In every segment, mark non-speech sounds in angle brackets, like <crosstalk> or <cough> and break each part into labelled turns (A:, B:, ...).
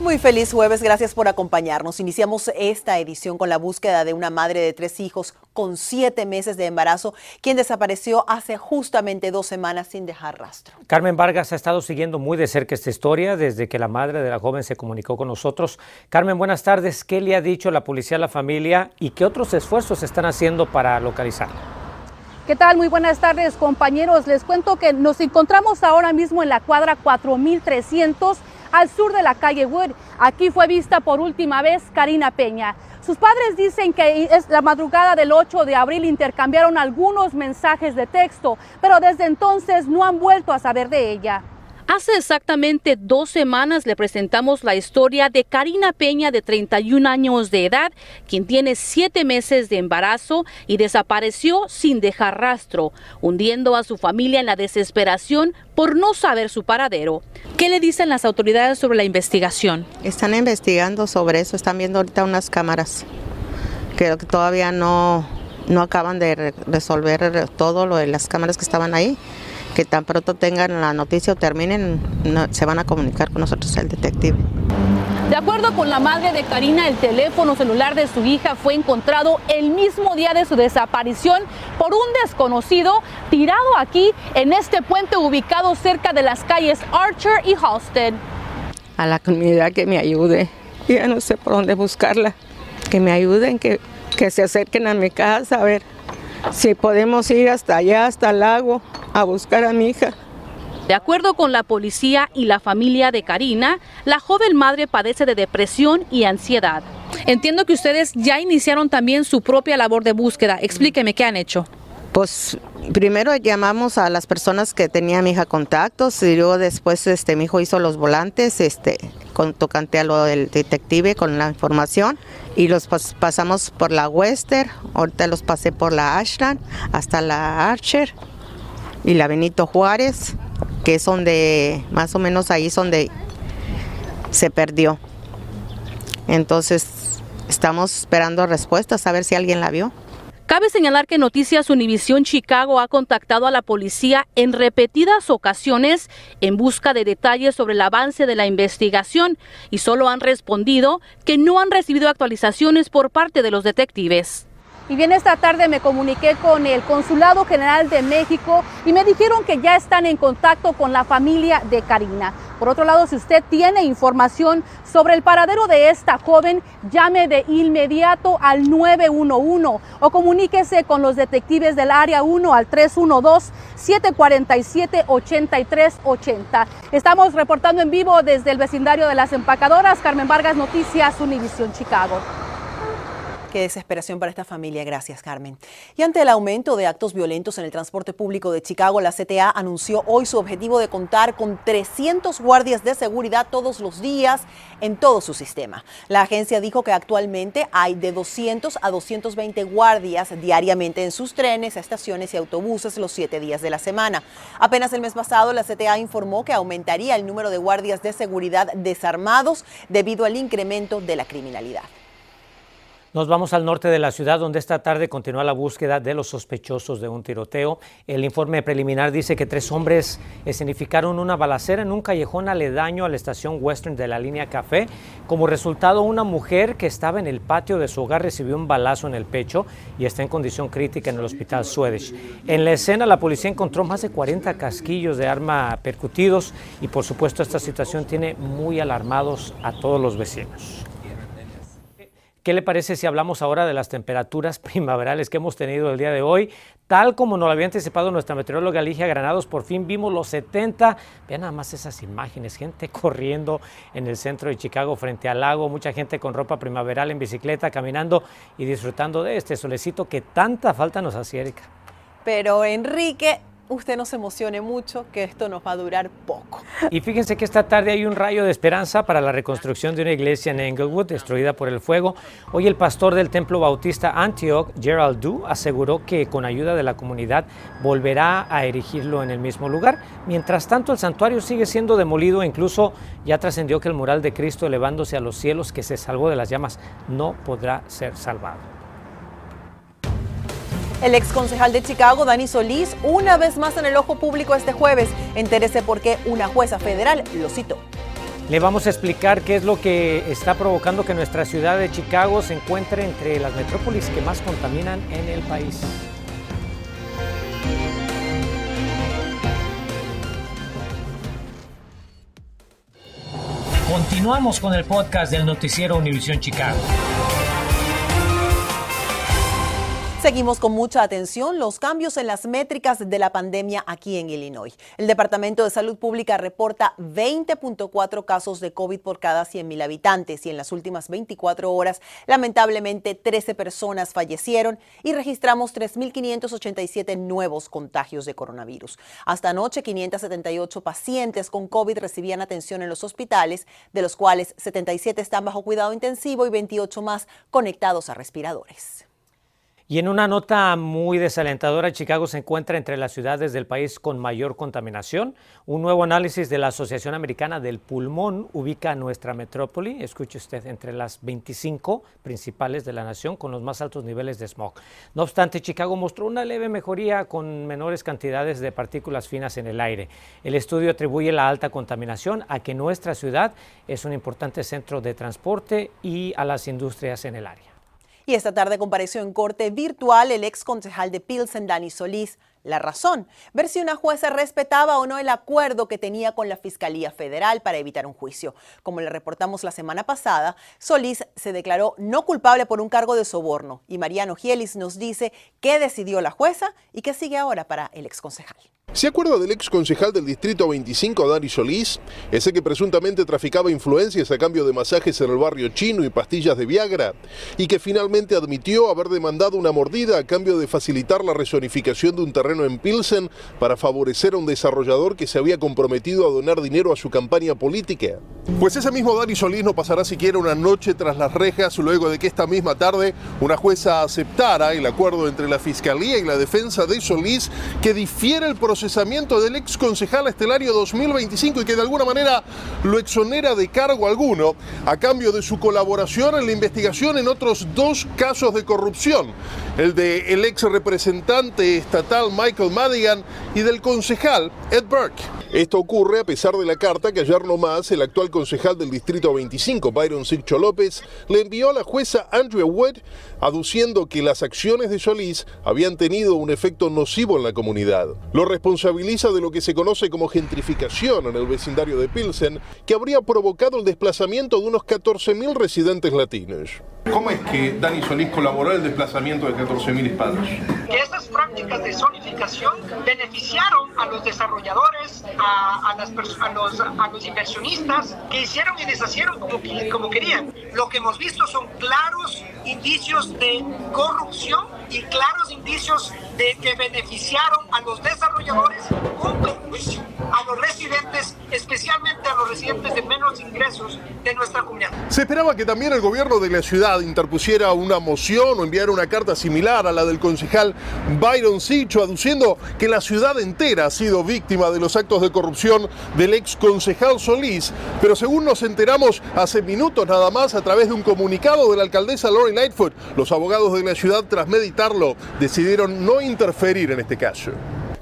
A: Muy feliz jueves, gracias por acompañarnos. Iniciamos esta edición con la búsqueda de una madre de tres hijos con siete meses de embarazo, quien desapareció hace justamente dos semanas sin dejar rastro.
B: Carmen Vargas ha estado siguiendo muy de cerca esta historia desde que la madre de la joven se comunicó con nosotros. Carmen, buenas tardes. ¿Qué le ha dicho la policía a la familia y qué otros esfuerzos están haciendo para localizarla?
C: ¿Qué tal? Muy buenas tardes, compañeros. Les cuento que nos encontramos ahora mismo en la cuadra 4300 al sur de la calle Wood. Aquí fue vista por última vez Karina Peña. Sus padres dicen que es la madrugada del 8 de abril intercambiaron algunos mensajes de texto, pero desde entonces no han vuelto a saber de ella. Hace exactamente dos semanas le presentamos la historia de Karina Peña de 31 años de edad, quien tiene siete meses de embarazo y desapareció sin dejar rastro, hundiendo a su familia en la desesperación por no saber su paradero. ¿Qué le dicen las autoridades sobre la investigación?
D: Están investigando sobre eso, están viendo ahorita unas cámaras. Creo que todavía no, no acaban de resolver todo lo de las cámaras que estaban ahí que tan pronto tengan la noticia o terminen, se van a comunicar con nosotros el detective.
C: De acuerdo con la madre de Karina, el teléfono celular de su hija fue encontrado el mismo día de su desaparición por un desconocido tirado aquí en este puente ubicado cerca de las calles Archer y Halsted.
D: A la comunidad que me ayude, ya no sé por dónde buscarla, que me ayuden, que, que se acerquen a mi casa a ver si podemos ir hasta allá, hasta el lago, a buscar a mi hija.
C: De acuerdo con la policía y la familia de Karina, la joven madre padece de depresión y ansiedad. Entiendo que ustedes ya iniciaron también su propia labor de búsqueda. Explíqueme qué han hecho.
D: Pues primero llamamos a las personas que tenía mi hija contactos y luego después este mi hijo hizo los volantes este con tocante a lo del detective con la información y los pasamos por la Western, ahorita los pasé por la Ashland hasta la Archer y la Benito Juárez, que es donde, más o menos ahí es donde se perdió. Entonces, estamos esperando respuestas, a ver si alguien la vio.
C: Cabe señalar que Noticias Univisión Chicago ha contactado a la policía en repetidas ocasiones en busca de detalles sobre el avance de la investigación y solo han respondido que no han recibido actualizaciones por parte de los detectives. Y bien, esta tarde me comuniqué con el Consulado General de México y me dijeron que ya están en contacto con la familia de Karina. Por otro lado, si usted tiene información sobre el paradero de esta joven, llame de inmediato al 911 o comuníquese con los detectives del área 1 al 312-747-8380. Estamos reportando en vivo desde el vecindario de las empacadoras. Carmen Vargas, Noticias, Univisión, Chicago.
A: Qué desesperación para esta familia. Gracias, Carmen. Y ante el aumento de actos violentos en el transporte público de Chicago, la CTA anunció hoy su objetivo de contar con 300 guardias de seguridad todos los días en todo su sistema. La agencia dijo que actualmente hay de 200 a 220 guardias diariamente en sus trenes, estaciones y autobuses los siete días de la semana. Apenas el mes pasado, la CTA informó que aumentaría el número de guardias de seguridad desarmados debido al incremento de la criminalidad.
B: Nos vamos al norte de la ciudad, donde esta tarde continúa la búsqueda de los sospechosos de un tiroteo. El informe preliminar dice que tres hombres escenificaron una balacera en un callejón aledaño a la estación Western de la línea Café. Como resultado, una mujer que estaba en el patio de su hogar recibió un balazo en el pecho y está en condición crítica en el hospital Swedish. En la escena, la policía encontró más de 40 casquillos de arma percutidos y, por supuesto, esta situación tiene muy alarmados a todos los vecinos. ¿Qué le parece si hablamos ahora de las temperaturas <laughs> primaverales que hemos tenido el día de hoy? Tal como nos lo había anticipado nuestra meteoróloga Ligia Granados, por fin vimos los 70. Vean nada más esas imágenes, gente <laughs> corriendo en el centro de Chicago frente al lago, mucha gente con ropa primaveral en bicicleta, caminando y disfrutando de este solecito que tanta falta nos hacía, Erika.
A: Pero Enrique, usted no se emocione mucho, que esto nos va a durar poco.
B: Y fíjense que esta tarde hay un rayo de esperanza para la reconstrucción de una iglesia en Englewood destruida por el fuego. Hoy el pastor del templo bautista Antioch, Gerald Du, aseguró que con ayuda de la comunidad volverá a erigirlo en el mismo lugar. Mientras tanto, el santuario sigue siendo demolido e incluso ya trascendió que el mural de Cristo elevándose a los cielos que se salvó de las llamas no podrá ser salvado.
A: El ex concejal de Chicago, Dani Solís, una vez más en el ojo público este jueves. Entérese por qué una jueza federal lo citó.
B: Le vamos a explicar qué es lo que está provocando que nuestra ciudad de Chicago se encuentre entre las metrópolis que más contaminan en el país. Continuamos con el podcast del noticiero Univisión Chicago.
A: Seguimos con mucha atención los cambios en las métricas de la pandemia aquí en Illinois. El Departamento de Salud Pública reporta 20.4 casos de COVID por cada 100.000 habitantes y en las últimas 24 horas, lamentablemente, 13 personas fallecieron y registramos 3.587 nuevos contagios de coronavirus. Hasta anoche, 578 pacientes con COVID recibían atención en los hospitales, de los cuales 77 están bajo cuidado intensivo y 28 más conectados a respiradores.
B: Y en una nota muy desalentadora, Chicago se encuentra entre las ciudades del país con mayor contaminación. Un nuevo análisis de la Asociación Americana del Pulmón ubica a nuestra metrópoli, escuche usted, entre las 25 principales de la nación con los más altos niveles de smog. No obstante, Chicago mostró una leve mejoría con menores cantidades de partículas finas en el aire. El estudio atribuye la alta contaminación a que nuestra ciudad es un importante centro de transporte y a las industrias en el área.
A: Y esta tarde compareció en corte virtual el ex concejal de Pilsen, Dani Solís. La razón, ver si una jueza respetaba o no el acuerdo que tenía con la Fiscalía Federal para evitar un juicio. Como le reportamos la semana pasada, Solís se declaró no culpable por un cargo de soborno y Mariano Gielis nos dice qué decidió la jueza y qué sigue ahora para el ex concejal.
E: ¿Se acuerda del ex concejal del Distrito 25, Dani Solís? Ese que presuntamente traficaba influencias a cambio de masajes en el barrio chino y pastillas de Viagra, y que finalmente admitió haber demandado una mordida a cambio de facilitar la resonificación de un terreno en Pilsen para favorecer a un desarrollador que se había comprometido a donar dinero a su campaña política. Pues ese mismo Dani Solís no pasará siquiera una noche tras las rejas luego de que esta misma tarde una jueza aceptara el acuerdo entre la Fiscalía y la defensa de Solís que difiere el procesamiento del ex concejal estelario 2025 y que de alguna manera lo exonera de cargo alguno a cambio de su colaboración en la investigación en otros dos casos de corrupción, el de el ex representante estatal Michael Madigan y del concejal Ed Burke. Esto ocurre a pesar de la carta que ayer nomás el actual concejal del Distrito 25, Byron Siccho López, le envió a la jueza Andrea Wood aduciendo que las acciones de Solís habían tenido un efecto nocivo en la comunidad. Lo responsabiliza de lo que se conoce como gentrificación en el vecindario de Pilsen, que habría provocado el desplazamiento de unos 14.000 residentes latinos.
F: ¿Cómo es que Dani Solís colaboró en el desplazamiento de 14.000 hispanos?
G: Que estas prácticas de zonificación beneficiaron a los desarrolladores, a, las a, los, a los inversionistas, que hicieron y deshacieron como, como querían. Lo que hemos visto son claros indicios de corrupción y claros indicios de que beneficiaron a los desarrolladores perjuicio a los residentes, especialmente a los residentes de menos ingresos de nuestra comunidad.
E: Se esperaba que también el gobierno de la ciudad interpusiera una moción o enviara una carta similar a la del concejal Byron Sicho, aduciendo que la ciudad entera ha sido víctima de los actos de corrupción del ex concejal Solís, pero según nos enteramos hace minutos nada más a través de un comunicado de la alcaldesa Lori Lightfoot, los abogados de la ciudad tras meditarlo decidieron no interferir en este caso.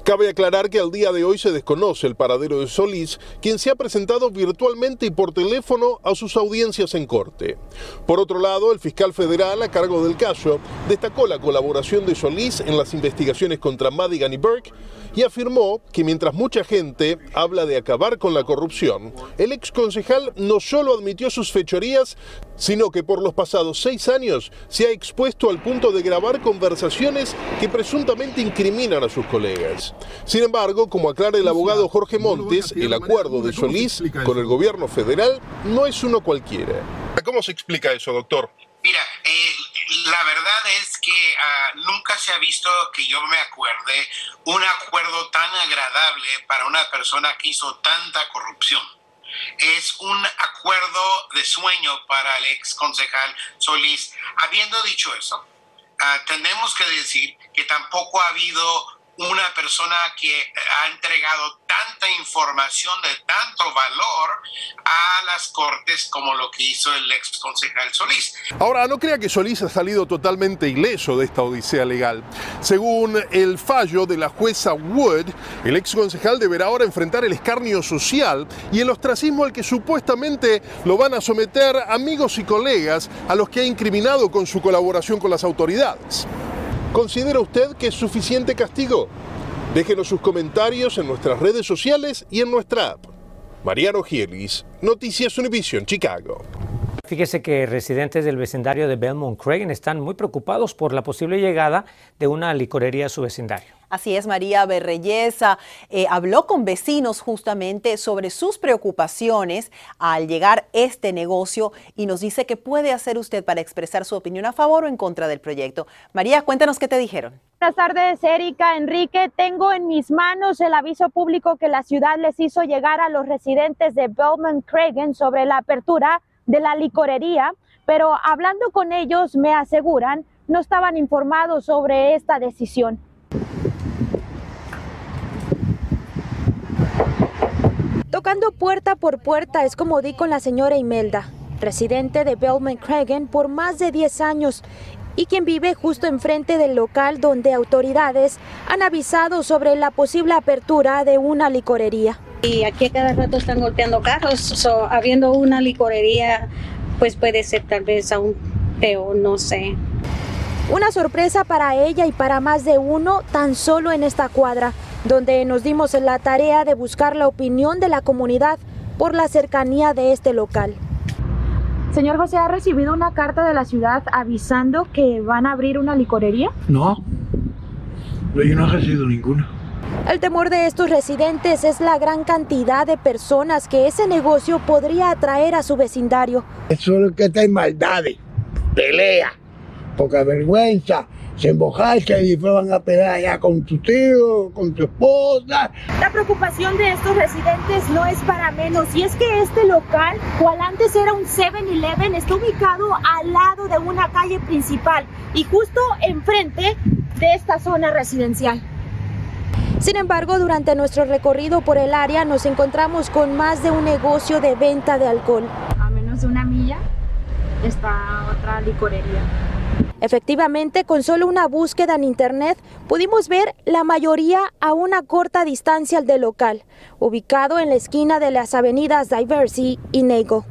E: Cabe aclarar que al día de hoy se desconoce el paradero de Solís, quien se ha presentado virtualmente y por teléfono a sus audiencias en corte. Por otro lado, el fiscal federal a cargo del caso destacó la colaboración de Solís en las investigaciones contra Madigan y Burke y afirmó que mientras mucha gente habla de acabar con la corrupción, el ex concejal no solo admitió sus fechorías, sino que por los pasados seis años se ha expuesto al punto de grabar conversaciones que presuntamente incriminan a sus colegas. Sin embargo, como aclara el abogado Jorge Montes, el acuerdo de Solís con el gobierno federal no es uno cualquiera. ¿Cómo se explica eso, doctor?
G: Mira, eh,
H: la verdad es que ah, nunca se ha visto que yo me acuerde un acuerdo tan agradable para una persona que hizo tanta corrupción. Es un acuerdo de sueño para el ex concejal Solís. Habiendo dicho eso, ah, tenemos que decir que tampoco ha habido una persona que ha entregado tanta información de tanto valor a las cortes como lo que hizo el ex concejal Solís.
E: Ahora, no crea que Solís ha salido totalmente ileso de esta odisea legal. Según el fallo de la jueza Wood, el ex concejal deberá ahora enfrentar el escarnio social y el ostracismo al que supuestamente lo van a someter amigos y colegas a los que ha incriminado con su colaboración con las autoridades. ¿Considera usted que es suficiente castigo? Déjenos sus comentarios en nuestras redes sociales y en nuestra app. Mariano Gielis, Noticias Univision, Chicago.
B: Fíjese que residentes del vecindario de Belmont Craig están muy preocupados por la posible llegada de una licorería a su vecindario.
A: Así es, María Berreyesa eh, habló con vecinos justamente sobre sus preocupaciones al llegar este negocio y nos dice qué puede hacer usted para expresar su opinión a favor o en contra del proyecto. María, cuéntanos qué te dijeron.
I: Buenas tardes, Erika, Enrique. Tengo en mis manos el aviso público que la ciudad les hizo llegar a los residentes de Belmont Cragen sobre la apertura de la licorería, pero hablando con ellos me aseguran no estaban informados sobre esta decisión. Tocando puerta por puerta es como di con la señora Imelda, residente de Belmont Cragen por más de 10 años y quien vive justo enfrente del local donde autoridades han avisado sobre la posible apertura de una licorería.
J: Y aquí a cada rato están golpeando carros, habiendo una licorería, pues puede ser tal vez aún peor, no sé.
I: Una sorpresa para ella y para más de uno tan solo en esta cuadra, donde nos dimos la tarea de buscar la opinión de la comunidad por la cercanía de este local. Señor José, ¿ha recibido una carta de la ciudad avisando que van a abrir una licorería?
K: No, yo no he recibido ninguna.
I: El temor de estos residentes es la gran cantidad de personas que ese negocio podría atraer a su vecindario.
K: Eso es lo que está en maldades, pelea, poca vergüenza, se embojarse y después van a pelear allá con tu tío, con tu esposa.
I: La preocupación de estos residentes no es para menos y es que este local, cual antes era un 7-Eleven, está ubicado al lado de una calle principal y justo enfrente de esta zona residencial. Sin embargo, durante nuestro recorrido por el área nos encontramos con más de un negocio de venta de alcohol.
L: A menos de una milla está otra licorería.
I: Efectivamente, con solo una búsqueda en internet pudimos ver la mayoría a una corta distancia del local, ubicado en la esquina de las avenidas Diversey y Nego.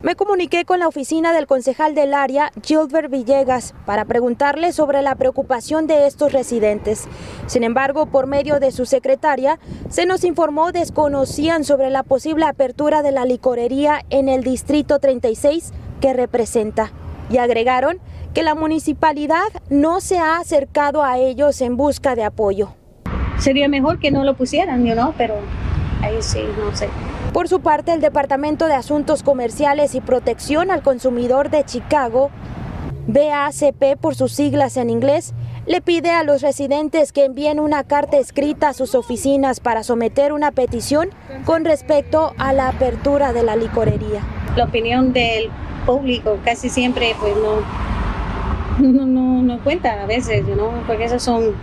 I: Me comuniqué con la oficina del concejal del área, Gilbert Villegas, para preguntarle sobre la preocupación de estos residentes. Sin embargo, por medio de su secretaria, se nos informó desconocían sobre la posible apertura de la licorería en el Distrito 36 que representa. Y agregaron que la municipalidad no se ha acercado a ellos en busca de apoyo.
J: Sería mejor que no lo pusieran, ¿no? Pero ahí sí, no sé.
I: Por su parte, el Departamento de Asuntos Comerciales y Protección al Consumidor de Chicago, BACP por sus siglas en inglés, le pide a los residentes que envíen una carta escrita a sus oficinas para someter una petición con respecto a la apertura de la licorería.
J: La opinión del público casi siempre pues no, no, no, no cuenta a veces, ¿no? porque esas son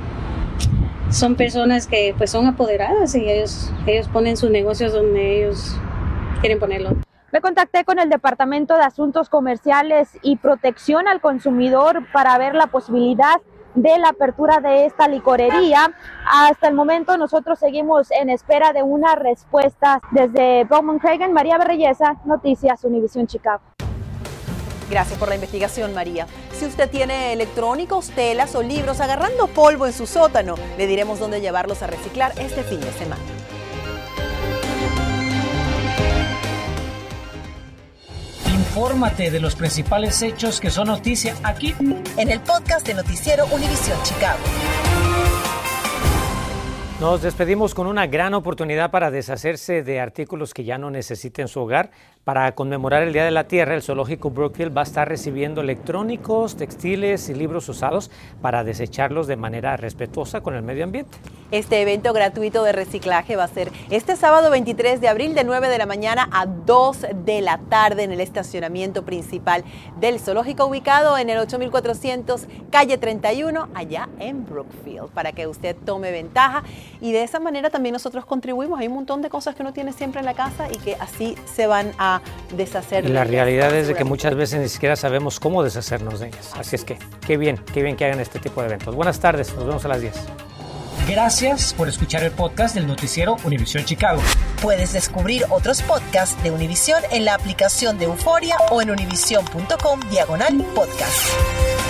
J: son personas que pues son apoderadas y ellos, ellos ponen sus negocios donde ellos quieren ponerlo.
I: Me contacté con el Departamento de Asuntos Comerciales y Protección al Consumidor para ver la posibilidad de la apertura de esta licorería. Hasta el momento nosotros seguimos en espera de una respuesta desde Bowman Cragen, María Berreyesa, Noticias Univisión Chicago.
A: Gracias por la investigación, María. Si usted tiene electrónicos, telas o libros agarrando polvo en su sótano, le diremos dónde llevarlos a reciclar este fin de semana.
B: Infórmate de los principales hechos que son noticia aquí
M: en el podcast de Noticiero Univisión Chicago.
B: Nos despedimos con una gran oportunidad para deshacerse de artículos que ya no necesiten su hogar Para conmemorar el Día de la Tierra, el zoológico Brookfield va a estar recibiendo electrónicos, textiles y libros usados para desecharlos de manera respetuosa con el medio ambiente.
A: Este evento gratuito de reciclaje va a ser este sábado 23 de abril de 9 de la mañana a 2 de la tarde en el estacionamiento principal del zoológico ubicado en el 8400 calle 31 allá en Brookfield para que usted tome ventaja y de esa manera también nosotros contribuimos. Hay un montón de cosas que uno tiene siempre en la casa y que así se van a deshacer.
B: Y la realidad es de que muchas veces ni siquiera sabemos cómo deshacernos de ellas. Así es que qué bien, qué bien que hagan este tipo de eventos. Buenas tardes, nos vemos a las 10.
N: Gracias por escuchar el podcast del noticiero Univisión Chicago.
M: Puedes descubrir otros podcasts de Univisión en la aplicación de Euforia o en univision.com diagonal podcast.